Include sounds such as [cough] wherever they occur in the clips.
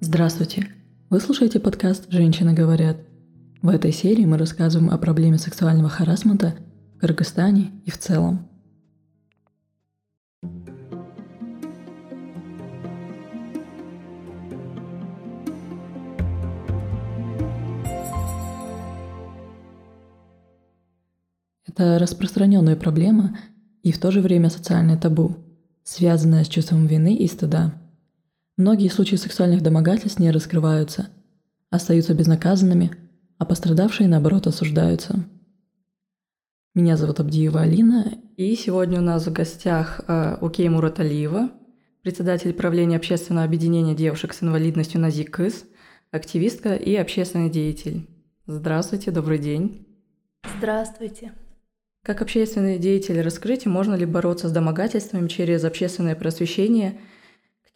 Здравствуйте! Вы слушаете подкаст «Женщины говорят». В этой серии мы рассказываем о проблеме сексуального харасмента в Кыргызстане и в целом. Это распространенная проблема и в то же время социальное табу, связанное с чувством вины и стыда – Многие случаи сексуальных домогательств не раскрываются, остаются безнаказанными, а пострадавшие, наоборот, осуждаются. Меня зовут Абдиева Алина, и сегодня у нас в гостях э, Укей Мураталиева, председатель правления общественного объединения девушек с инвалидностью Назикыс, активистка и общественный деятель. Здравствуйте, добрый день. Здравствуйте. Как общественный деятель расскажите, можно ли бороться с домогательством через общественное просвещение –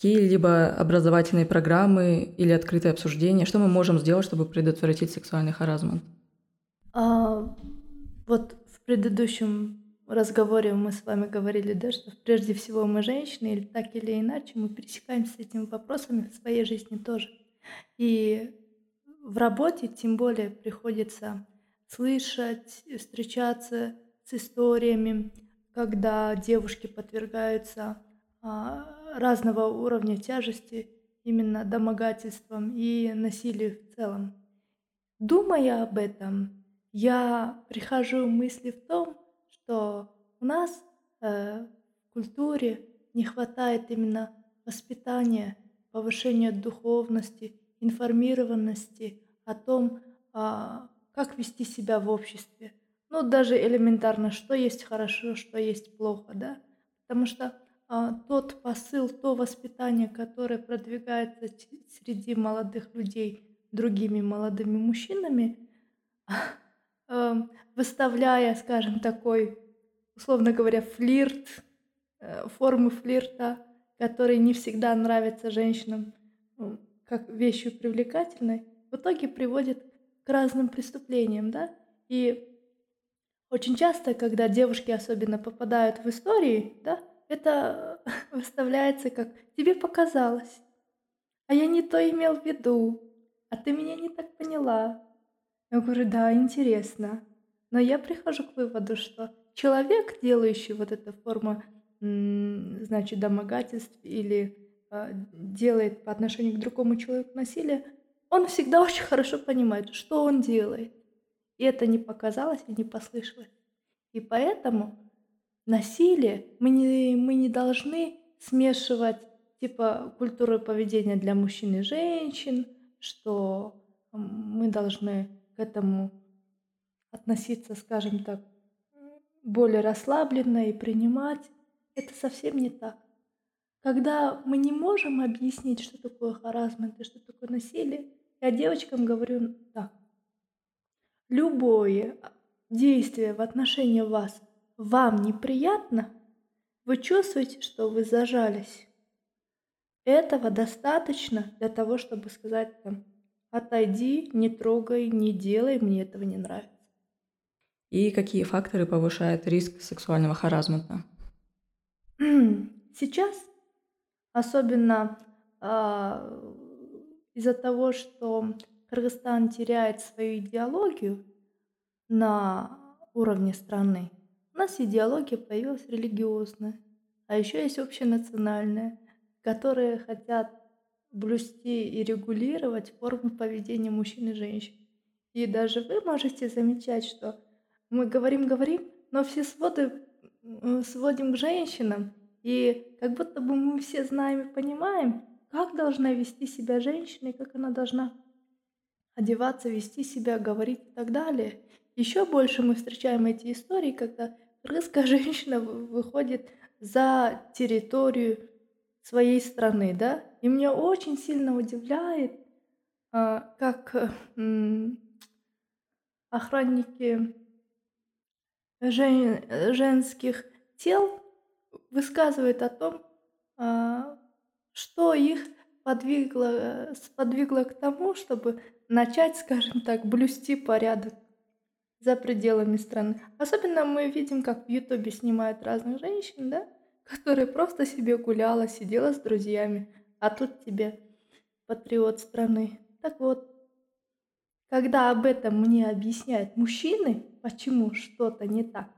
какие-либо образовательные программы или открытые обсуждения? Что мы можем сделать, чтобы предотвратить сексуальный харазмент? А, вот в предыдущем разговоре мы с вами говорили, да, что прежде всего мы женщины, или так или иначе мы пересекаемся с этими вопросами в своей жизни тоже. И в работе тем более приходится слышать, встречаться с историями, когда девушки подвергаются а, разного уровня тяжести именно домогательством и насилию в целом. Думая об этом, я прихожу мысли в том, что у нас э, в культуре не хватает именно воспитания, повышения духовности, информированности о том, э, как вести себя в обществе. Ну, даже элементарно, что есть хорошо, что есть плохо, да? Потому что тот посыл, то воспитание, которое продвигается среди молодых людей другими молодыми мужчинами, [laughs] эм, выставляя, скажем, такой, условно говоря, флирт, э, формы флирта, которые не всегда нравятся женщинам ну, как вещью привлекательной, в итоге приводит к разным преступлениям, да? И очень часто, когда девушки особенно попадают в истории, да, это [laughs] выставляется как «тебе показалось», а я не то имел в виду, а ты меня не так поняла. Я говорю, да, интересно. Но я прихожу к выводу, что человек, делающий вот эту форму, значит, домогательств или э, делает по отношению к другому человеку насилие, он всегда [laughs] очень хорошо понимает, что он делает. И это не показалось и не послышалось. И поэтому насилие, мы не, мы не должны смешивать типа культуру поведения для мужчин и женщин, что мы должны к этому относиться, скажем так, более расслабленно и принимать. Это совсем не так. Когда мы не можем объяснить, что такое харасмент и что такое насилие, я девочкам говорю так. Любое действие в отношении вас – вам неприятно, вы чувствуете, что вы зажались. Этого достаточно для того, чтобы сказать там, отойди, не трогай, не делай, мне этого не нравится. И какие факторы повышают риск сексуального харазмента? [clears throat] Сейчас, особенно э, из-за того, что Кыргызстан теряет свою идеологию на уровне страны, у нас идеология появилась религиозная, а еще есть общенациональная, которые хотят блюсти и регулировать формы поведения мужчин и женщин. И даже вы можете замечать, что мы говорим-говорим, но все своды сводим к женщинам, и как будто бы мы все знаем и понимаем, как должна вести себя женщина и как она должна одеваться, вести себя, говорить и так далее. Еще больше мы встречаем эти истории, когда русская [laughs] женщина выходит за территорию своей страны, да, и меня очень сильно удивляет, а, как охранники жен, женских тел высказывают о том, а, что их подвигло, сподвигло к тому, чтобы начать, скажем так, блюсти порядок за пределами страны. Особенно мы видим, как в Ютубе снимают разных женщин, да, которые просто себе гуляла, сидела с друзьями, а тут тебе патриот страны. Так вот, когда об этом мне объясняют мужчины, почему что-то не так,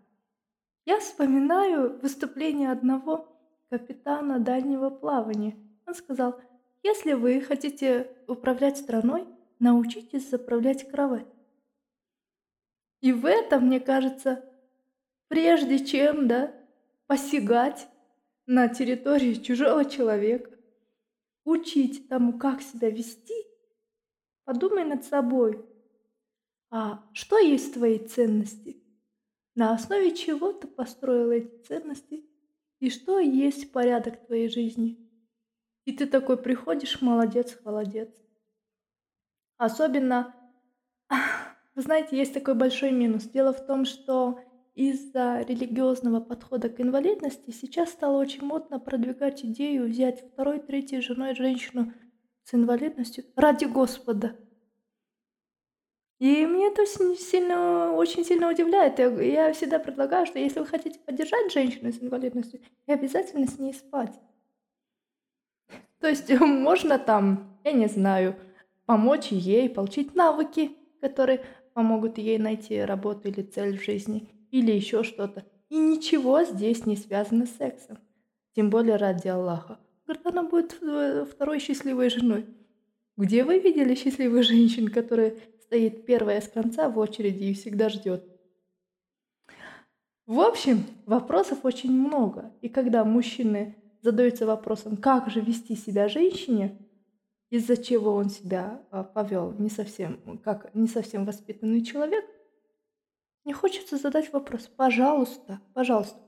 я вспоминаю выступление одного капитана дальнего плавания. Он сказал, если вы хотите управлять страной, научитесь заправлять кровать. И в этом, мне кажется, прежде чем, да, посягать на территорию чужого человека, учить тому, как себя вести, подумай над собой. А что есть твои ценности? На основе чего ты построил эти ценности? И что есть порядок твоей жизни? И ты такой приходишь, молодец, молодец. Особенно, вы знаете, есть такой большой минус. Дело в том, что из-за религиозного подхода к инвалидности сейчас стало очень модно продвигать идею взять второй, третьей женой женщину с инвалидностью ради Господа. И мне это сильно, очень сильно удивляет. Я, всегда предлагаю, что если вы хотите поддержать женщину с инвалидностью, обязательно с ней спать. [laughs] То есть [laughs] можно там, я не знаю, помочь ей получить навыки, которые помогут ей найти работу или цель в жизни или еще что-то. И ничего здесь не связано с сексом. Тем более ради Аллаха. Говорит, она будет э, второй счастливой женой. Где вы видели счастливых [laughs] женщин, которые стоит первая с конца в очереди и всегда ждет? В общем, вопросов очень много. И когда мужчины задаются вопросом, как же вести себя женщине, из-за чего он себя а, повел не совсем, как не совсем воспитанный человек, мне хочется задать вопрос. Пожалуйста, пожалуйста,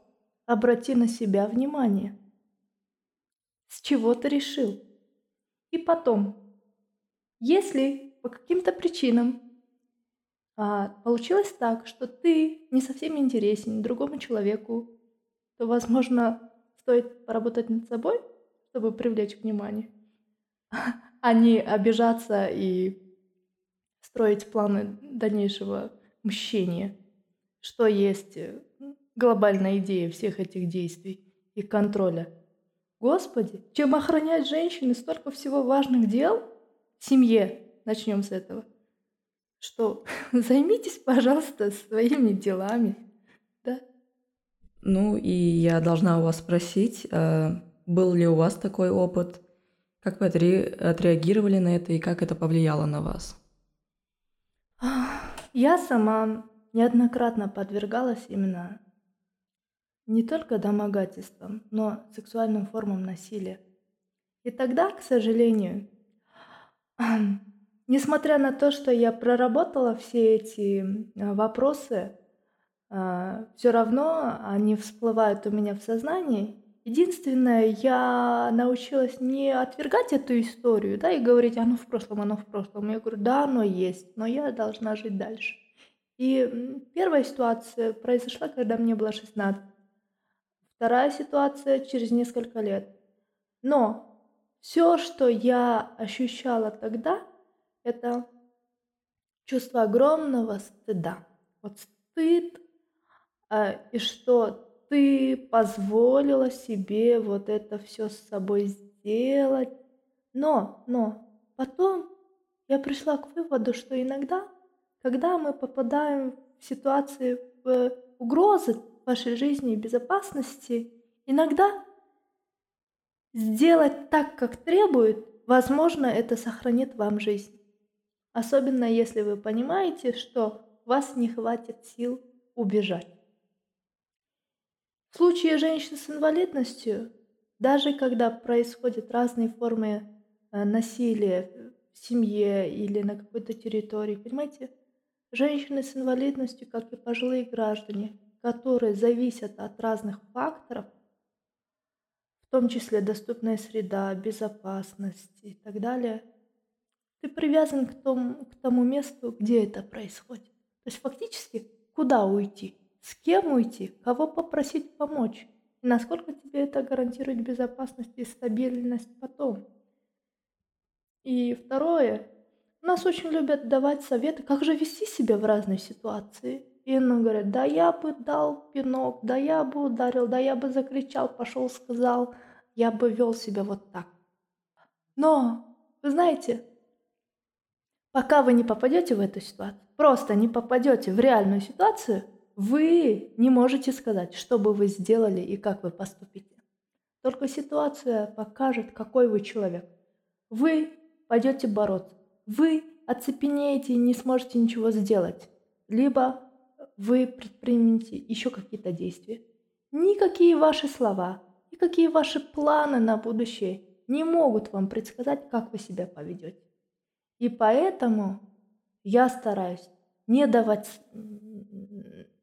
обрати на себя внимание. С чего ты решил? И потом, если по каким-то причинам а, получилось так, что ты не совсем интересен другому человеку, то, возможно, стоит поработать над собой, чтобы привлечь внимание, [laughs] а не обижаться и строить планы дальнейшего мщения что есть э, глобальная идея всех этих действий и контроля. Господи, чем охранять женщины столько всего важных дел в семье, начнем с этого, что? [laughs] Займитесь, пожалуйста, своими делами, да? Ну и я должна у вас спросить, а был ли у вас такой опыт, как вы отреагировали на это и как это повлияло на вас? Я сама неоднократно подвергалась именно не только домогательствам, но сексуальным формам насилия. И тогда, к сожалению, [clears throat] несмотря на то, что я проработала все эти а, вопросы, а, все равно они всплывают у меня в сознании. Единственное, я научилась не отвергать эту историю, да, и говорить, оно в прошлом, оно в прошлом. Я говорю, да, оно есть, но я должна жить дальше. И первая ситуация произошла, когда мне было 16. Вторая ситуация через несколько лет. Но все, что я ощущала тогда, это чувство огромного стыда. Вот стыд, э, и что ты позволила себе вот это все с собой сделать. Но, но потом я пришла к выводу, что иногда когда мы попадаем в ситуации в угрозы вашей жизни и безопасности, иногда сделать так, как требует, возможно, это сохранит вам жизнь. Особенно если вы понимаете, что у вас не хватит сил убежать. В случае женщин с инвалидностью, даже когда происходят разные формы э, насилия в семье или на какой-то территории, понимаете, Женщины с инвалидностью, как и пожилые граждане, которые зависят от разных факторов, в том числе доступная среда, безопасность и так далее, ты привязан к тому, к тому месту, где это происходит. То есть фактически куда уйти, с кем уйти, кого попросить помочь, и насколько тебе это гарантирует безопасность и стабильность потом. И второе, нас очень любят давать советы, как же вести себя в разной ситуации. И он говорит, да я бы дал пинок, да я бы ударил, да я бы закричал, пошел, сказал, я бы вел себя вот так. Но Вы знаете, пока вы не попадете в эту ситуацию, просто не попадете в реальную ситуацию, вы не можете сказать, что бы вы сделали и как вы поступите. Только ситуация покажет, какой вы человек. Вы пойдете бороться. Вы оцепенеете и не сможете ничего сделать. Либо вы предпримете еще какие-то действия. Никакие ваши слова, никакие ваши планы на будущее не могут вам предсказать, как вы себя поведете. И поэтому я стараюсь не давать,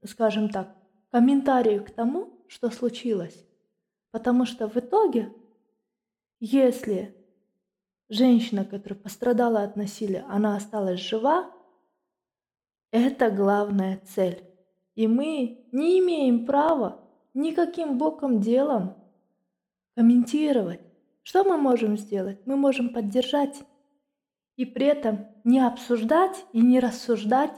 скажем так, комментарию к тому, что случилось. Потому что в итоге, если женщина, которая пострадала от насилия, она осталась жива, это главная цель. И мы не имеем права никаким боком делом комментировать. Что мы можем сделать? Мы можем поддержать и при этом не обсуждать и не рассуждать,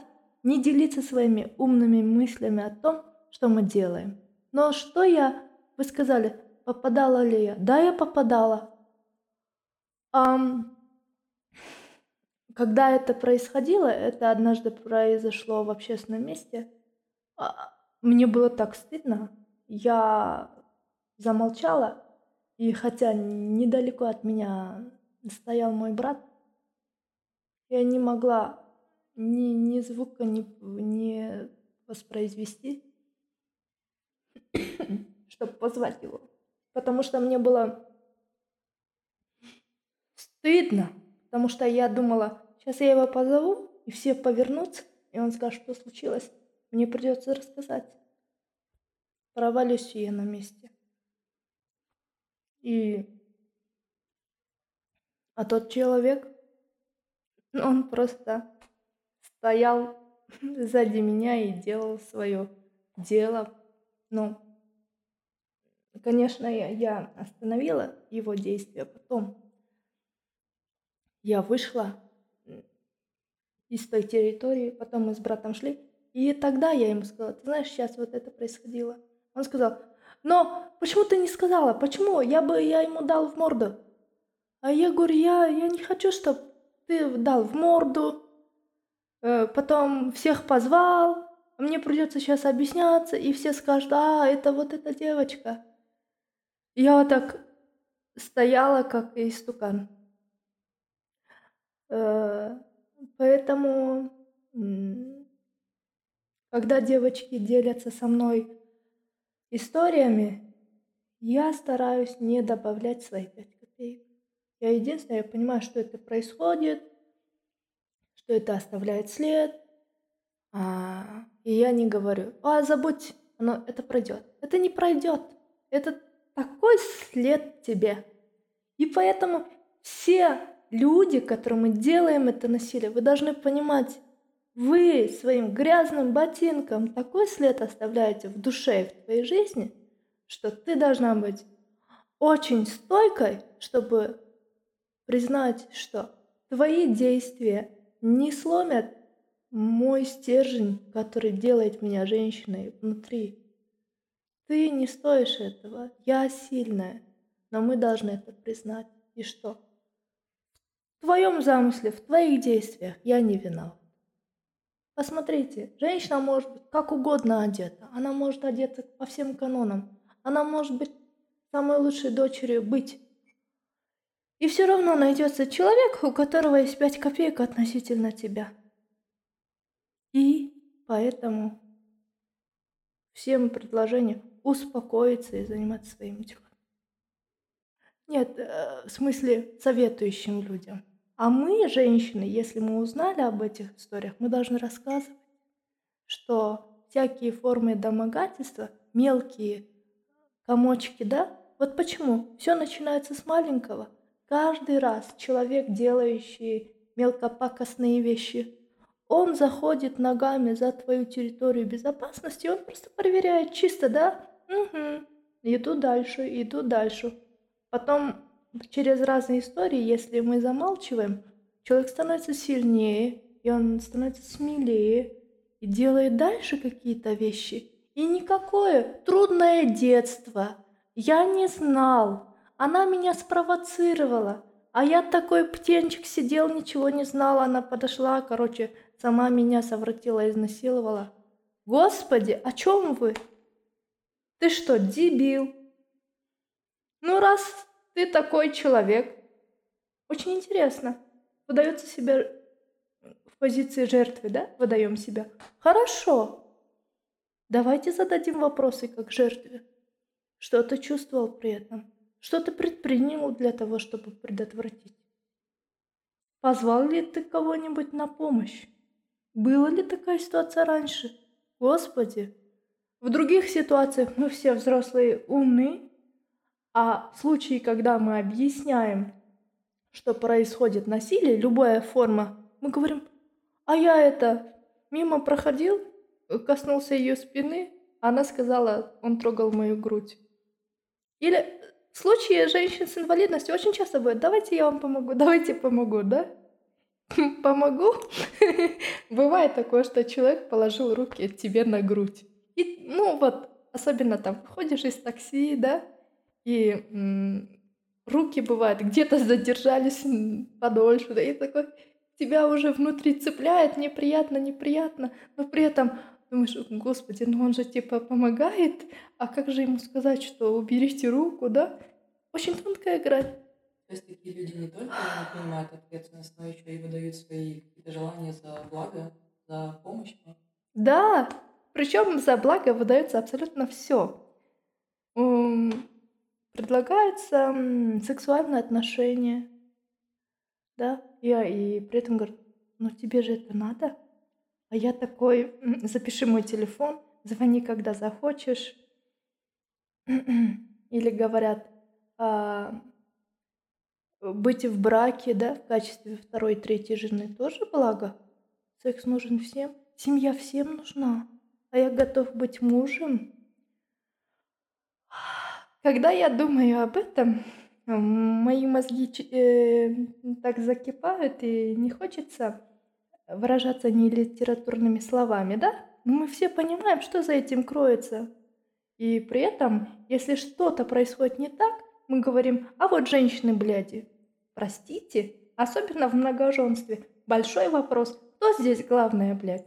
не делиться своими умными мыслями о том, что мы делаем. Но что я, вы сказали, попадала ли я? Да, я попадала. Um, когда это происходило, это однажды произошло в общественном месте, а, мне было так стыдно. Я замолчала, и хотя недалеко от меня стоял мой брат, я не могла ни, ни звука не, не воспроизвести, [coughs] чтобы позвать его. Потому что мне было стыдно, потому что я думала, сейчас я его позову, и все повернутся, и он скажет, что случилось. Мне придется рассказать. Провалюсь я на месте. И... А тот человек, он просто стоял [laughs] сзади меня и делал свое дело. Ну, конечно, я, я остановила его действия потом. Я вышла из той территории, потом мы с братом шли, и тогда я ему сказала, ты знаешь, сейчас вот это происходило. Он сказал, но почему ты не сказала? Почему? Я бы я ему дал в морду. А я говорю, я, я не хочу, чтобы ты дал в морду, потом всех позвал, мне придется сейчас объясняться, и все скажут, а, это вот эта девочка. Я вот так стояла, как истукан. Э, поэтому, когда девочки делятся со мной историями, я стараюсь не добавлять свои пять копеек. Я единственное, я понимаю, что это происходит, что это оставляет след, а, и я не говорю, а забудь, оно, это пройдет. Это не пройдет. Это такой след тебе. И поэтому все люди, которым мы делаем это насилие, вы должны понимать, вы своим грязным ботинком такой след оставляете в душе и в твоей жизни, что ты должна быть очень стойкой, чтобы признать, что твои действия не сломят мой стержень, который делает меня женщиной внутри. Ты не стоишь этого, я сильная, но мы должны это признать. И что? В твоем замысле, в твоих действиях я не виноват. Посмотрите, женщина может быть как угодно одета. Она может одеться по всем канонам. Она может быть самой лучшей дочерью быть. И все равно найдется человек, у которого есть пять копеек относительно тебя. И поэтому всем предложение успокоиться и заниматься своими делами. Нет, э, в смысле советующим людям. А мы, женщины, если мы узнали об этих историях, мы должны рассказывать, что всякие формы домогательства, мелкие комочки, да, вот почему все начинается с маленького. Каждый раз человек, делающий мелкопакостные вещи, он заходит ногами за твою территорию безопасности, он просто проверяет чисто, да? Угу. Иду дальше, иду дальше. Потом через разные истории, если мы замалчиваем, человек становится сильнее, и он становится смелее, и делает дальше какие-то вещи. И никакое трудное детство. Я не знал. Она меня спровоцировала. А я такой птенчик сидел, ничего не знала. Она подошла, короче, сама меня совратила, изнасиловала. Господи, о чем вы? Ты что, дебил? Ну, раз ты такой человек, очень интересно. Выдается себя в позиции жертвы, да? Выдаем себя. Хорошо. Давайте зададим вопросы как жертве. Что ты чувствовал при этом? Что ты предпринял для того, чтобы предотвратить? Позвал ли ты кого-нибудь на помощь? Была ли такая ситуация раньше? Господи! В других ситуациях мы все взрослые умные, а в случае, когда мы объясняем, что происходит насилие, любая форма, мы говорим, а я это мимо проходил, коснулся ее спины, она сказала, он трогал мою грудь. Или в случае женщин с инвалидностью очень часто будет, давайте я вам помогу, давайте помогу, да? [laughs] Помогу? [laughs] Бывает такое, что человек положил руки тебе на грудь. И, ну вот, особенно там, ходишь из такси, да, и м- руки бывают где-то задержались подольше, да, и такой тебя уже внутри цепляет, неприятно, неприятно, но при этом думаешь, господи, ну он же типа помогает, а как же ему сказать, что уберите руку, да? Очень тонкая грань. То есть такие люди не только не понимают ответственность, но еще и выдают свои какие-то желания за благо, за помощь. Да, причем за благо выдается абсолютно все. Предлагается сексуальные отношения, да, я и при этом говорю, ну тебе же это надо. А я такой, запиши мой телефон, звони, когда захочешь. [clears throat] Или говорят, а, быть в браке, да, в качестве второй, третьей жены тоже благо. Секс нужен всем, семья всем нужна. А я готов быть мужем. Когда я думаю об этом, мои мозги э, так закипают, и не хочется выражаться не литературными словами, да? Но мы все понимаем, что за этим кроется. И при этом, если что-то происходит не так, мы говорим, а вот женщины, бляди, простите, особенно в многоженстве. Большой вопрос, кто здесь главная, блядь?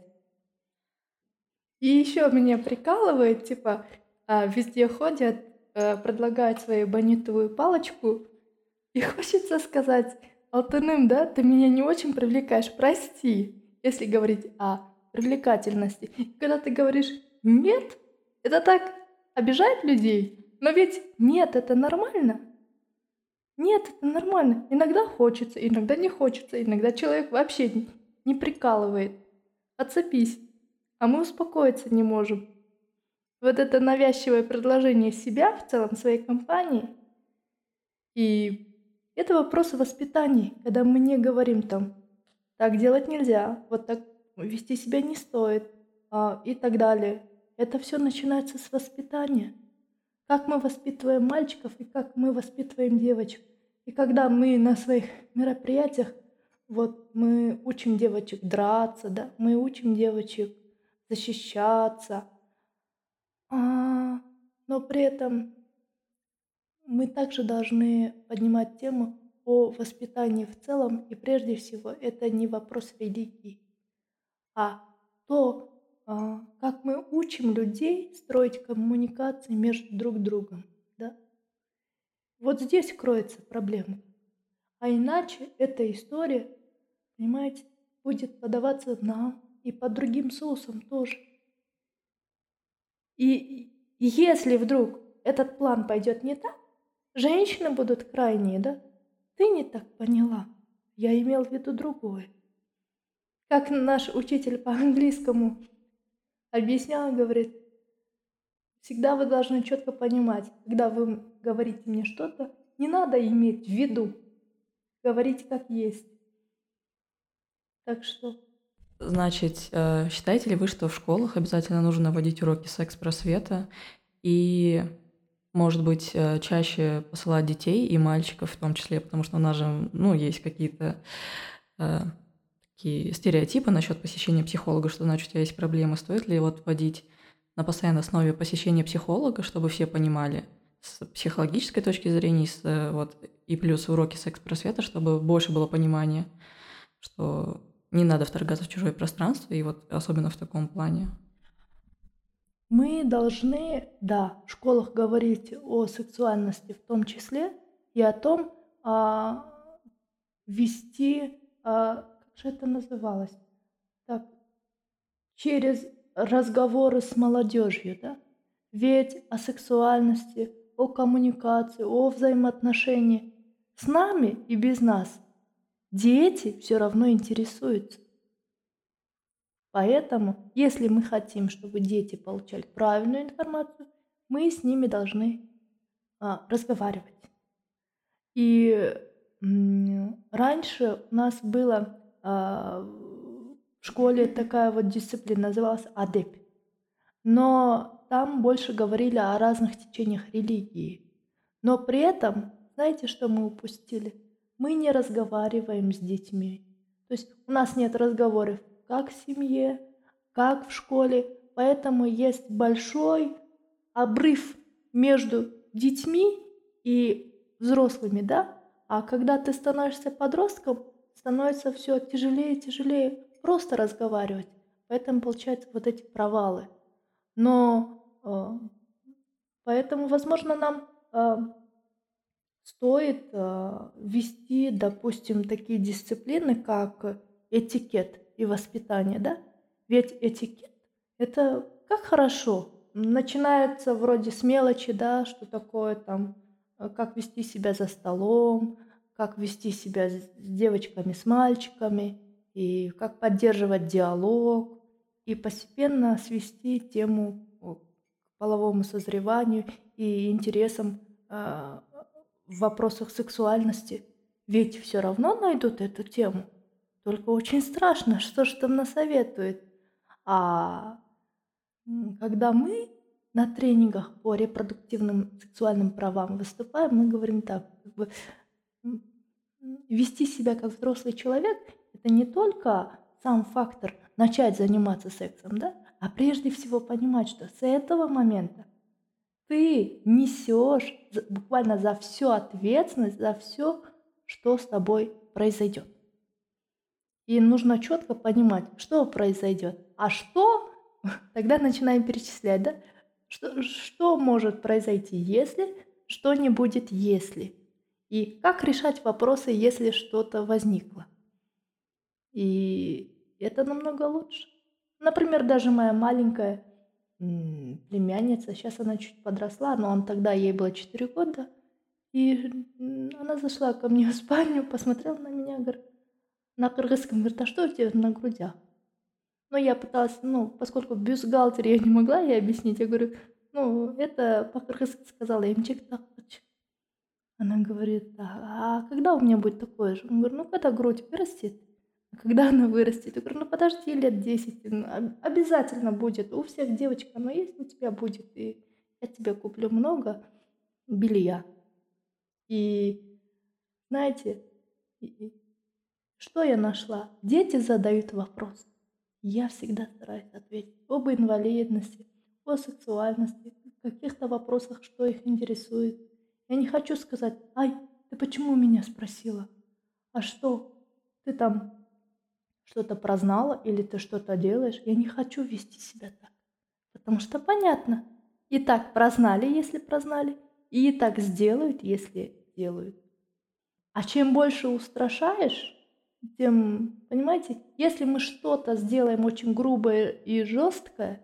И еще меня прикалывает, типа, а, везде ходят, э, предлагают свою бонитовую палочку, и [laughs] хочется сказать, Алтыным, да, ты меня не очень привлекаешь, прости, если говорить о привлекательности. Когда ты говоришь «нет», это так обижает людей, но ведь «нет» — это нормально. Нет, это нормально. Иногда хочется, иногда не хочется, иногда человек вообще не прикалывает. Отцепись. А мы успокоиться не можем. Вот это навязчивое предложение себя в целом своей компании и это вопрос воспитания, когда мы не говорим там, так делать нельзя, вот так вести себя не стоит а, и так далее. Это все начинается с воспитания. Как мы воспитываем мальчиков и как мы воспитываем девочек. И когда мы на своих мероприятиях, вот мы учим девочек драться, да, мы учим девочек защищаться, а, но при этом мы также должны поднимать тему о воспитании в целом, и прежде всего это не вопрос религии, а то, а, как мы учим людей строить коммуникации между друг другом. Да? Вот здесь кроется проблема. А иначе эта история, понимаете, будет подаваться нам и по другим соусам тоже. И если вдруг этот план пойдет не так, Женщины будут крайние, да? Ты не так поняла. Я имел в виду другое. Как наш учитель по английскому объяснял, говорит, всегда вы должны четко понимать, когда вы говорите мне что-то, не надо иметь в виду. Говорить как есть. Так что... Значит, э, считаете ли вы, что в школах обязательно нужно вводить уроки секс-просвета и может быть, э, чаще посылать детей и мальчиков в том числе, потому что у нас же, ну, есть какие-то э, такие стереотипы насчет посещения психолога, что значит у тебя есть проблемы, стоит ли вот вводить на постоянной основе посещение психолога, чтобы все понимали, с психологической точки зрения, с, э, вот, и плюс уроки секс-просвета, чтобы больше было понимания, что не надо вторгаться в чужое пространство, и вот особенно в таком плане. Мы должны, да, в школах говорить о сексуальности в том числе и о том, а, вести, а, как же это называлось, так, через разговоры с молодежью, да? Ведь о сексуальности, о коммуникации, о взаимоотношении с нами и без нас дети все равно интересуются. Поэтому, если мы хотим, чтобы дети получали правильную информацию, мы с ними должны а, разговаривать. И м, раньше у нас было а, в школе такая вот дисциплина, называлась АДЭП. Но там больше говорили о разных течениях религии. Но при этом, знаете, что мы упустили? Мы не разговариваем с детьми. То есть у нас нет разговоров как в семье, как в школе. Поэтому есть большой обрыв между детьми и взрослыми, да? А когда ты становишься подростком, становится все тяжелее и тяжелее просто разговаривать. Поэтому получаются вот эти провалы. Но э, поэтому, возможно, нам э, стоит э, вести, допустим, такие дисциплины, как этикет и воспитание, да? Ведь этикет – это как хорошо. Начинается вроде с мелочи, да, что такое там, как вести себя за столом, как вести себя с девочками, с мальчиками – и как поддерживать диалог, и постепенно свести тему к половому созреванию и интересам э, в вопросах сексуальности. Ведь все равно найдут эту тему. Только очень страшно, что же там насоветует. А когда мы на тренингах по репродуктивным сексуальным правам выступаем, мы говорим так, как бы, вести себя как взрослый человек это не только сам фактор начать заниматься сексом, да, а прежде всего понимать, что с этого момента ты несешь буквально за всю ответственность, за все, что с тобой произойдет. И нужно четко понимать, что произойдет. А что, [laughs] тогда начинаем перечислять, да? Что, что может произойти, если, что не будет, если. И как решать вопросы, если что-то возникло. И это намного лучше. Например, даже моя маленькая племянница, сейчас она чуть подросла, но он тогда ей было 4 года, и она зашла ко мне в спальню, посмотрела на меня, говорит, на кыргызском, а что у тебя на грудях? Но я пыталась, ну, поскольку бюстгальтер я не могла ей объяснить, я говорю, ну, это по-кыргызски сказала, имчик так Она говорит, а, а когда у меня будет такое же? Он говорит, ну, когда грудь вырастет, когда она вырастет? Я говорю, ну подожди лет 10, ну, обязательно будет. У всех девочек оно есть, у тебя будет. И я тебе куплю много белья. И знаете, что я нашла? Дети задают вопрос. Я всегда стараюсь ответить об инвалидности, о сексуальности, каких-то вопросах, что их интересует. Я не хочу сказать, ай, ты почему меня спросила? А что? Ты там что-то прознала или ты что-то делаешь, я не хочу вести себя так. Потому что понятно, и так прознали, если прознали, и так сделают, если делают. А чем больше устрашаешь, тем, понимаете, если мы что-то сделаем очень грубое и жесткое,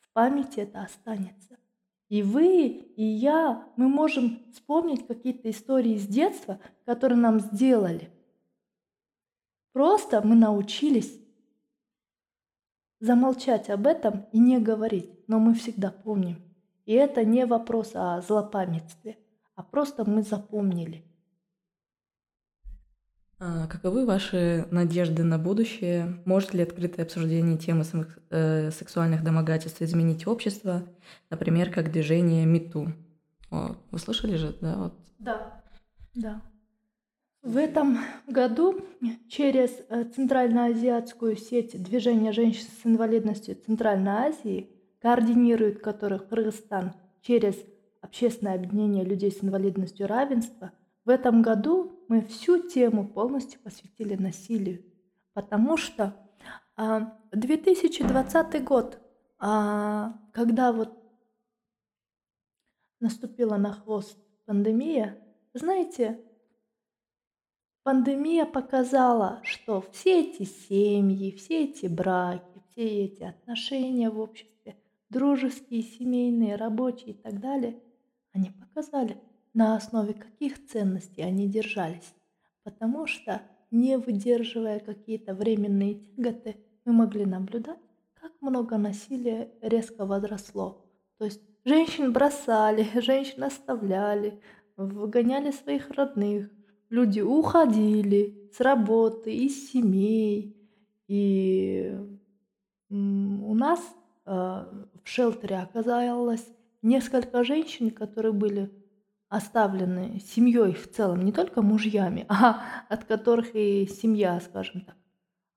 в памяти это останется. И вы, и я, мы можем вспомнить какие-то истории из детства, которые нам сделали. Просто мы научились замолчать об этом и не говорить, но мы всегда помним. И это не вопрос о злопамятстве, а просто мы запомнили. А каковы ваши надежды на будущее? Может ли открытое обсуждение темы э, сексуальных домогательств изменить общество, например, как движение МИТУ? Вы слышали же, да? Вот. Да, да. В этом году через э, Центральноазиатскую сеть движения женщин с инвалидностью Центральной Азии, координирует которых Кыргызстан через общественное объединение людей с инвалидностью равенства, в этом году мы всю тему полностью посвятили насилию, потому что 2020 а, год, а, когда вот наступила на хвост пандемия, знаете, пандемия показала, что все эти семьи, все эти браки, все эти отношения в обществе, дружеские, семейные, рабочие и так далее, они показали, на основе каких ценностей они держались. Потому что, не выдерживая какие-то временные тяготы, мы могли наблюдать, как много насилия резко возросло. То есть женщин бросали, женщин оставляли, выгоняли своих родных, люди уходили с работы, из семей. И у нас э, в шелтере оказалось несколько женщин, которые были оставлены семьей в целом, не только мужьями, [laughs] а от которых и семья, скажем так,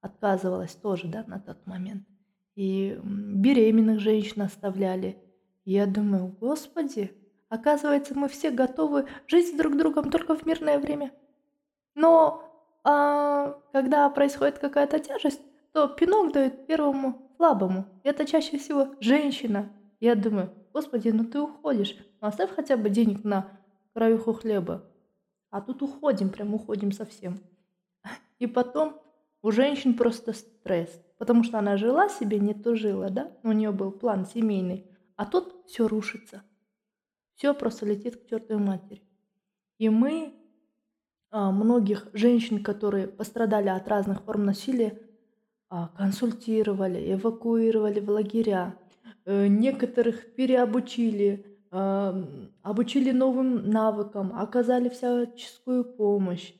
отказывалась тоже да, на тот момент. И беременных женщин оставляли. Я думаю, господи, оказывается, мы все готовы жить с друг другом только в мирное время. Но а, когда происходит какая-то тяжесть, то пинок дают первому слабому. Это чаще всего женщина. Я думаю, господи, ну ты уходишь, ну оставь хотя бы денег на краюху хлеба. А тут уходим, прям уходим совсем. И потом у женщин просто стресс, потому что она жила себе, не то жила, да? У нее был план семейный, а тут все рушится. Все просто летит к чертовой матери. И мы а, многих женщин, которые пострадали от разных форм насилия, а, консультировали, эвакуировали в лагеря, некоторых переобучили, обучили новым навыкам, оказали всяческую помощь.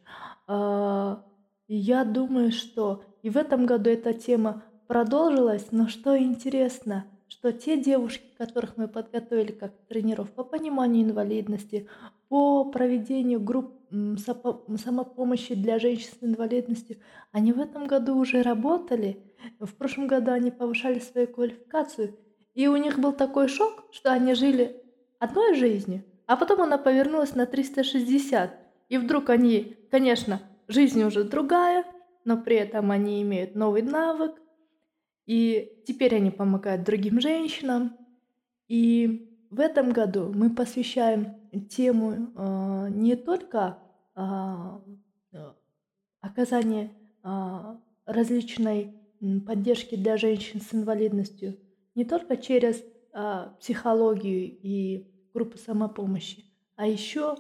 А, я думаю, что и в этом году эта тема продолжилась, но что интересно, что те девушки, которых мы подготовили как тренеров по пониманию инвалидности, по проведению групп самопомощи для женщин с инвалидностью, они в этом году уже работали. В прошлом году они повышали свою квалификацию. И у них был такой шок, что они жили одной жизнью, а потом она повернулась на 360. И вдруг они, конечно, жизнь уже другая, но при этом они имеют новый навык, и теперь они помогают другим женщинам. И в этом году мы посвящаем тему э, не только а, э, оказания э, различной поддержки для женщин с инвалидностью, не только через а, психологию и группы самопомощи, а еще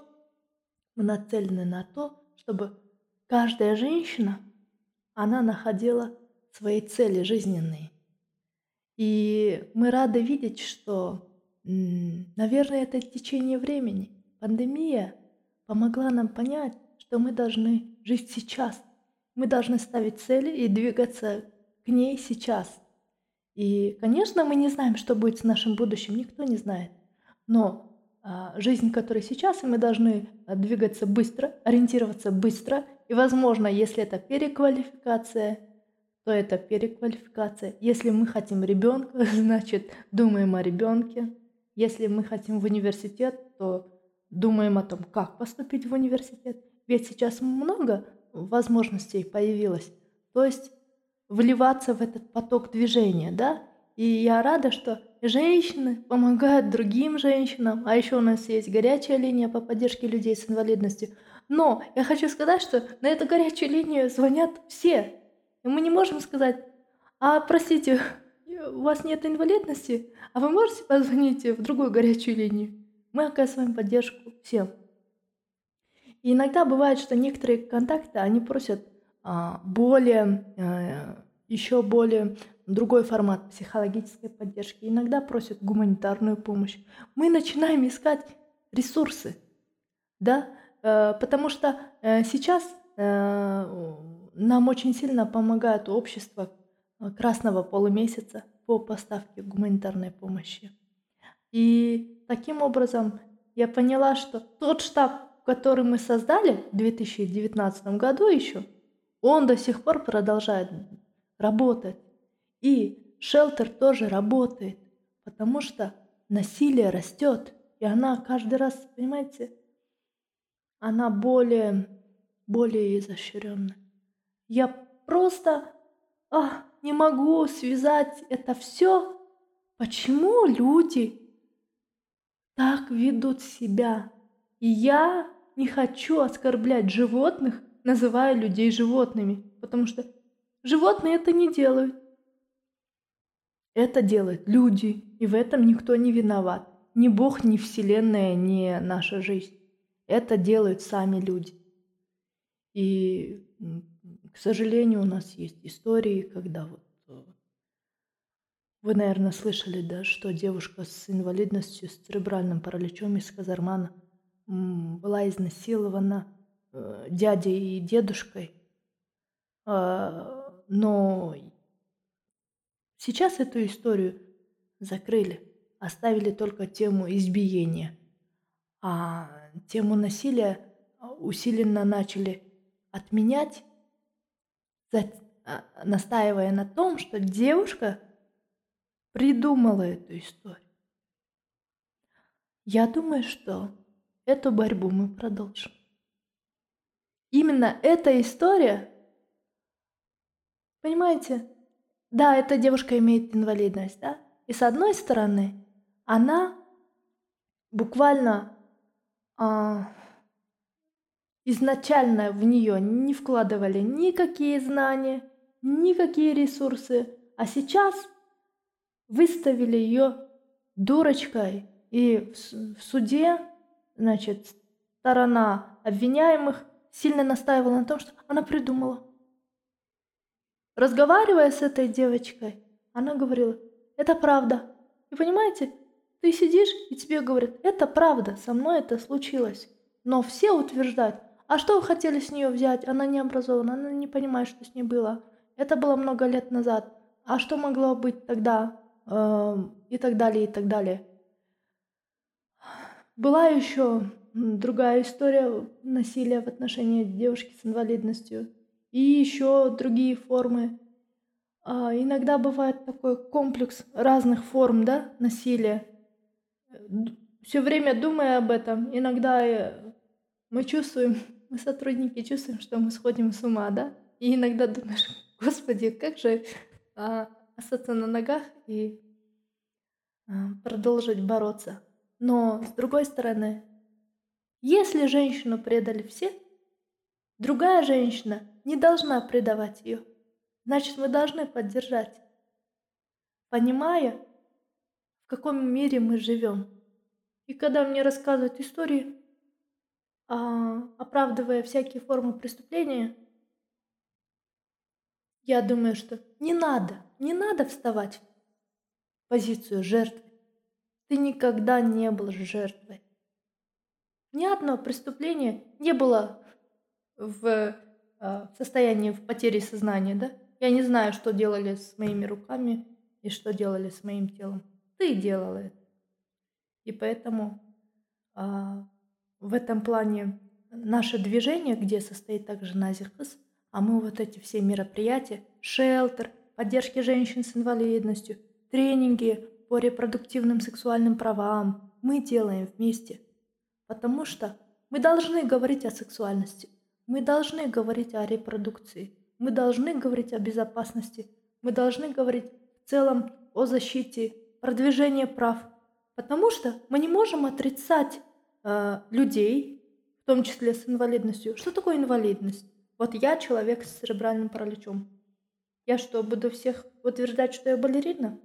мы нацелены на то, чтобы каждая женщина, она находила свои цели жизненные. И мы рады видеть, что, наверное, это течение времени. Пандемия помогла нам понять, что мы должны жить сейчас. Мы должны ставить цели и двигаться к ней сейчас – и, конечно, мы не знаем, что будет с нашим будущим, никто не знает. Но а, жизнь, которая сейчас, и мы должны а, двигаться быстро, ориентироваться быстро. И, возможно, если это переквалификация, то это переквалификация. Если мы хотим ребенка, [laughs] значит, думаем о ребенке. Если мы хотим в университет, то думаем о том, как поступить в университет. Ведь сейчас много возможностей появилось. То есть вливаться в этот поток движения, да? И я рада, что женщины помогают другим женщинам, а еще у нас есть горячая линия по поддержке людей с инвалидностью. Но я хочу сказать, что на эту горячую линию звонят все. И мы не можем сказать, а простите, у вас нет инвалидности, а вы можете позвонить в другую горячую линию? Мы оказываем поддержку всем. И иногда бывает, что некоторые контакты, они просят более, э, еще более другой формат психологической поддержки. Иногда просят гуманитарную помощь. Мы начинаем искать ресурсы, да, э, потому что э, сейчас нам очень сильно помогает общество Красного полумесяца по поставке гуманитарной помощи. И таким образом я поняла, что тот штаб, который мы создали в 2019 году еще, он до сих пор продолжает работать. И шелтер тоже работает, потому что насилие растет. и она каждый раз, понимаете, она более, более изощренная. Я просто а, не могу связать это все. Почему люди так ведут себя? И я не хочу оскорблять животных, называя людей животными, потому что животные это не делают. Это делают люди, и в этом никто не виноват. Ни Бог, ни Вселенная, ни наша жизнь. Это делают сами люди. И, к сожалению, у нас есть истории, когда вот э, вы, наверное, слышали, да, что девушка с инвалидностью, с церебральным параличом из Казармана была изнасилована э, дядей и дедушкой. Э, но сейчас эту историю закрыли оставили только тему избиения, а тему насилия усиленно начали отменять, а, настаивая на том, что девушка придумала эту историю. Я думаю, что эту борьбу мы продолжим. Именно эта история, понимаете, да, эта девушка имеет инвалидность, да, и с одной стороны, она буквально а, изначально в нее не вкладывали никакие знания, никакие ресурсы, а сейчас выставили ее дурочкой, и в, в суде, значит, сторона обвиняемых сильно настаивала на том, что она придумала. Разговаривая с этой девочкой, она говорила, это правда. И понимаете, ты сидишь, и тебе говорят, это правда, со мной это случилось. Но все утверждают, а что вы хотели с нее взять? Она не образована, она не понимает, что с ней было. Это было много лет назад. А что могло быть тогда? Эм, и так далее, и так далее. Была еще другая история насилия в отношении девушки с инвалидностью. И еще другие формы. А, иногда бывает такой комплекс разных форм да, насилия все время думая об этом, иногда э, мы чувствуем, [laughs] мы сотрудники чувствуем, что мы сходим с ума, да? И иногда думаешь, [laughs] господи, как же а, остаться на ногах и а, продолжить бороться. Но с другой стороны, если женщину предали все, другая женщина не должна предавать ее. Значит, мы должны поддержать, понимая, в каком мире мы живем. И когда мне рассказывают истории, а, оправдывая всякие формы преступления, я думаю, что не надо, не надо вставать в позицию жертвы. Ты никогда не был жертвой. Ни одно преступление не было в а, состоянии в потере сознания, да? Я не знаю, что делали с моими руками и что делали с моим телом. Ты делала это. И поэтому а, в этом плане наше движение, где состоит также Назихас, а мы вот эти все мероприятия, шелтер, поддержки женщин с инвалидностью, тренинги по репродуктивным сексуальным правам, мы делаем вместе. Потому что мы должны говорить о сексуальности, мы должны говорить о репродукции, мы должны говорить о безопасности, мы должны говорить в целом о защите продвижение прав, потому что мы не можем отрицать э, людей, в том числе с инвалидностью. Что такое инвалидность? Вот я человек с церебральным параличом. Я что, буду всех утверждать, что я балерина?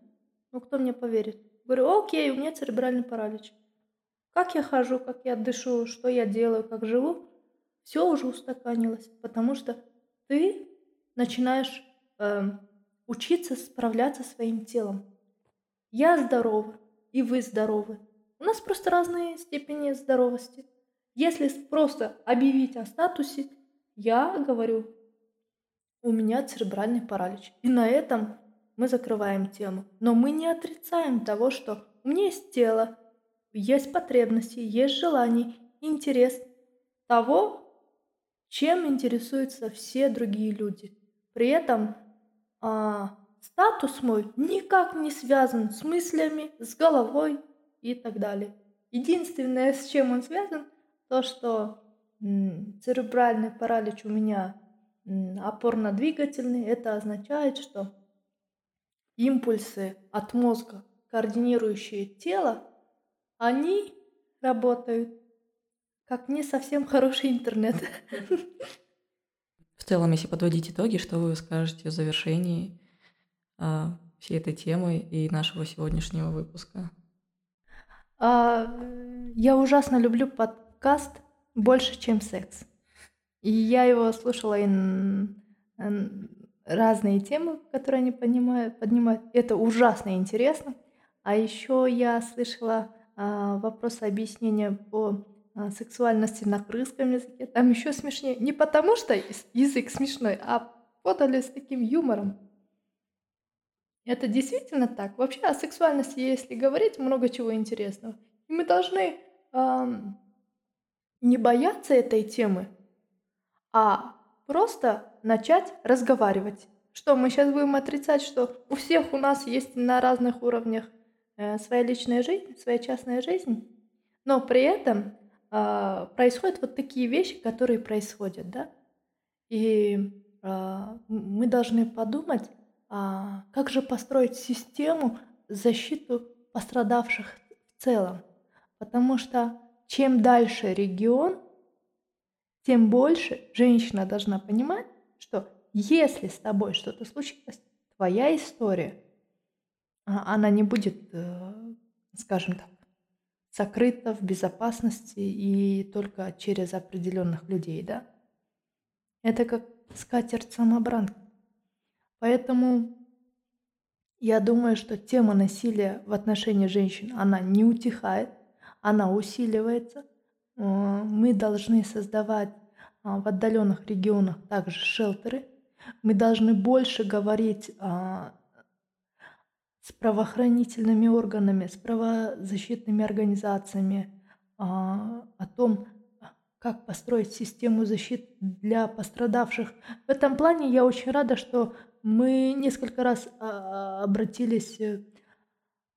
Ну, кто мне поверит? Говорю, окей, у меня церебральный паралич. Как я хожу, как я дышу, что я делаю, как живу, все уже устаканилось, потому что ты начинаешь э, учиться справляться своим телом. Я здорова, и вы здоровы. У нас просто разные степени здоровости. Если просто объявить о статусе, я говорю, у меня церебральный паралич. И на этом мы закрываем тему. Но мы не отрицаем того, что у меня есть тело, есть потребности, есть желания, интерес того, чем интересуются все другие люди. При этом а, Статус мой никак не связан с мыслями, с головой и так далее. Единственное, с чем он связан, то, что церебральный паралич у меня опорно-двигательный, это означает, что импульсы от мозга, координирующие тело, они работают как не совсем хороший интернет. В целом, если подводить итоги, что вы скажете в завершении а, всей этой темы и нашего сегодняшнего выпуска? А, я ужасно люблю подкаст больше, чем секс. И я его слушала и разные темы, которые они поднимают, поднимают. Это ужасно интересно. А еще я слышала вопросы объяснения по а, сексуальности на крымском языке. Там еще смешнее. Не потому что язык смешной, а подали с таким юмором. Это действительно так. Вообще о сексуальности, если говорить, много чего интересного. И мы должны эм, не бояться этой темы, а просто начать разговаривать. Что мы сейчас будем отрицать, что у всех у нас есть на разных уровнях своя личная жизнь, своя частная жизнь, но при этом э, происходят вот такие вещи, которые происходят, да? И э, мы должны подумать, а, как же построить систему защиту пострадавших в целом. Потому что чем дальше регион, тем больше женщина должна понимать, что если с тобой что-то случилось, твоя история, она не будет, э, скажем так, сокрыта в безопасности и только через определенных людей, да? Это как скатерть-самобранка. Поэтому я думаю, что тема насилия в отношении женщин, она не утихает, она усиливается. Э, мы должны создавать а, в отдаленных регионах также шелтеры. Мы должны больше говорить а, с правоохранительными органами, с правозащитными организациями а, о том, как построить систему защиты для пострадавших. В этом плане я очень рада, что мы несколько раз а, обратились э,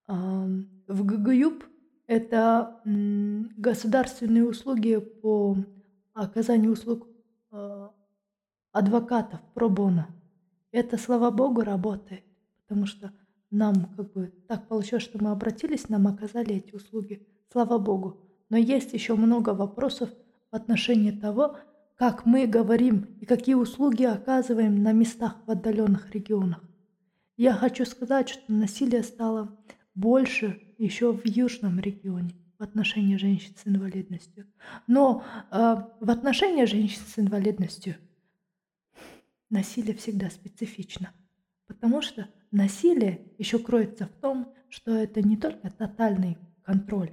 а, в ГГЮП. Это государственные услуги по оказанию услуг адвокатов пробона. Это, слава богу, работает, потому что нам как бы так получилось, что мы обратились, нам оказали эти услуги, слава богу. Но есть еще много вопросов в отношении того, как мы говорим и какие услуги оказываем на местах в отдаленных регионах. Я хочу сказать, что насилие стало больше еще в южном регионе в отношении женщин с инвалидностью. Но э, в отношении женщин с инвалидностью насилие всегда специфично, потому что насилие еще кроется в том, что это не только тотальный контроль,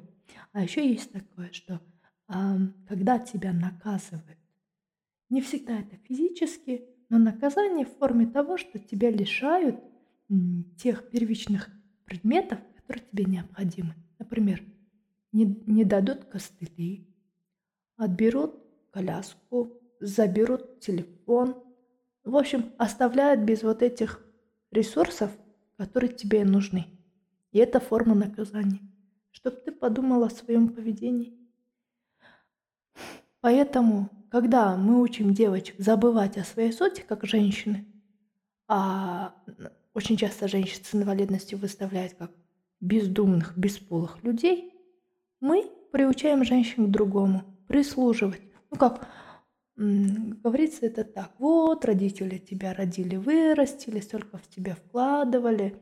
а еще есть такое, что э, когда тебя наказывают не всегда это физически, но наказание в форме того, что тебя лишают тех первичных предметов, которые тебе необходимы. Например, не, не дадут костыли, отберут коляску, заберут телефон. В общем, оставляют без вот этих ресурсов, которые тебе нужны. И это форма наказания. Чтобы ты подумал о своем поведении. Поэтому когда мы учим девочек забывать о своей сути, как женщины, а очень часто женщин с инвалидностью выставляют как бездумных, бесполых людей, мы приучаем женщин к другому, прислуживать. Ну как говорится это так, вот родители тебя родили, вырастили, столько в тебя вкладывали,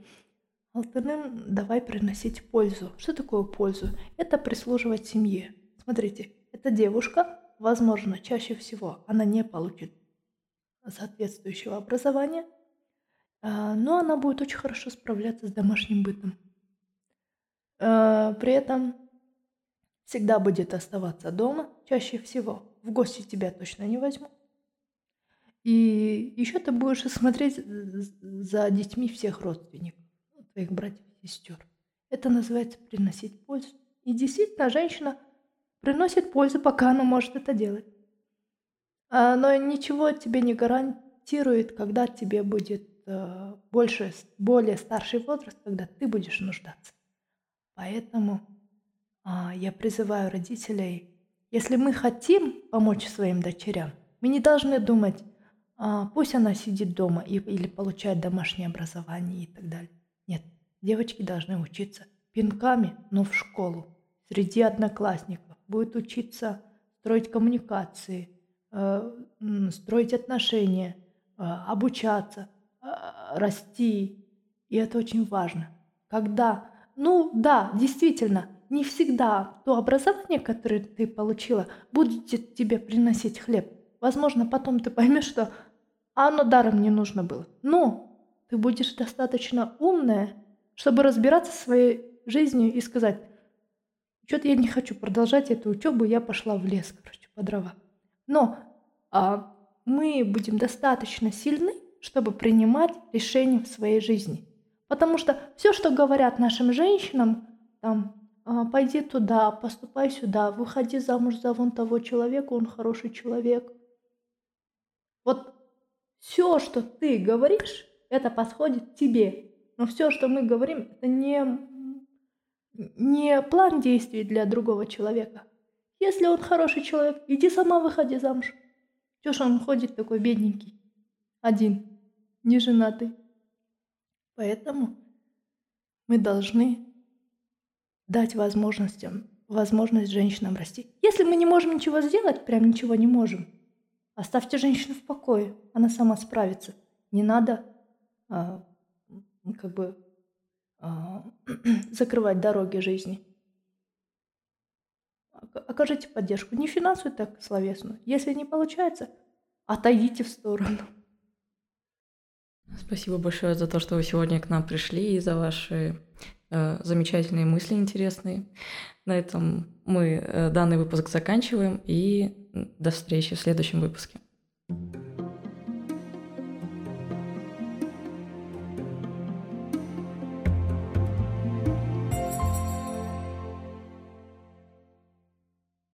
остальным давай приносить пользу. Что такое пользу? Это прислуживать семье. Смотрите, эта девушка возможно, чаще всего она не получит соответствующего образования, а, но она будет очень хорошо справляться с домашним бытом. А, при этом всегда будет оставаться дома, чаще всего. В гости тебя точно не возьму. И еще ты будешь смотреть за детьми всех родственников, твоих братьев и сестер. Это называется приносить пользу. И действительно, женщина – приносит пользу, пока она может это делать. А, но ничего тебе не гарантирует, когда тебе будет э, больше, более старший возраст, когда ты будешь нуждаться. Поэтому а, я призываю родителей, если мы хотим помочь своим дочерям, мы не должны думать, а, пусть она сидит дома и, или получает домашнее образование и так далее. Нет, девочки должны учиться пинками, но в школу, среди одноклассников, будет учиться строить коммуникации, э, строить отношения, э, обучаться, э, расти. И это очень важно. Когда, ну да, действительно, не всегда то образование, которое ты получила, будет тебе приносить хлеб. Возможно, потом ты поймешь, что оно даром не нужно было. Но ты будешь достаточно умная, чтобы разбираться своей жизнью и сказать, что-то я не хочу продолжать эту учебу, я пошла в лес, короче, по дрова. Но а, мы будем достаточно сильны, чтобы принимать решения в своей жизни. Потому что все, что говорят нашим женщинам, там, пойди туда, поступай сюда, выходи замуж за вон того человека, он хороший человек. Вот все, что ты говоришь, это подходит тебе. Но все, что мы говорим, это не, не план действий для другого человека. Если он хороший человек, иди сама выходи замуж. Чё ж он ходит такой бедненький, один, не женатый. Поэтому мы должны дать возможностям, возможность женщинам расти. Если мы не можем ничего сделать, прям ничего не можем, оставьте женщину в покое, она сама справится. Не надо а, как бы а, [clears throat] закрывать дороги жизни. Окажите поддержку. Не финансовую, так словесную. Если не получается, отойдите в сторону. Спасибо большое за то, что вы сегодня к нам пришли и за ваши замечательные мысли интересные. На этом мы э, данный выпуск заканчиваем и до встречи в следующем выпуске. thank you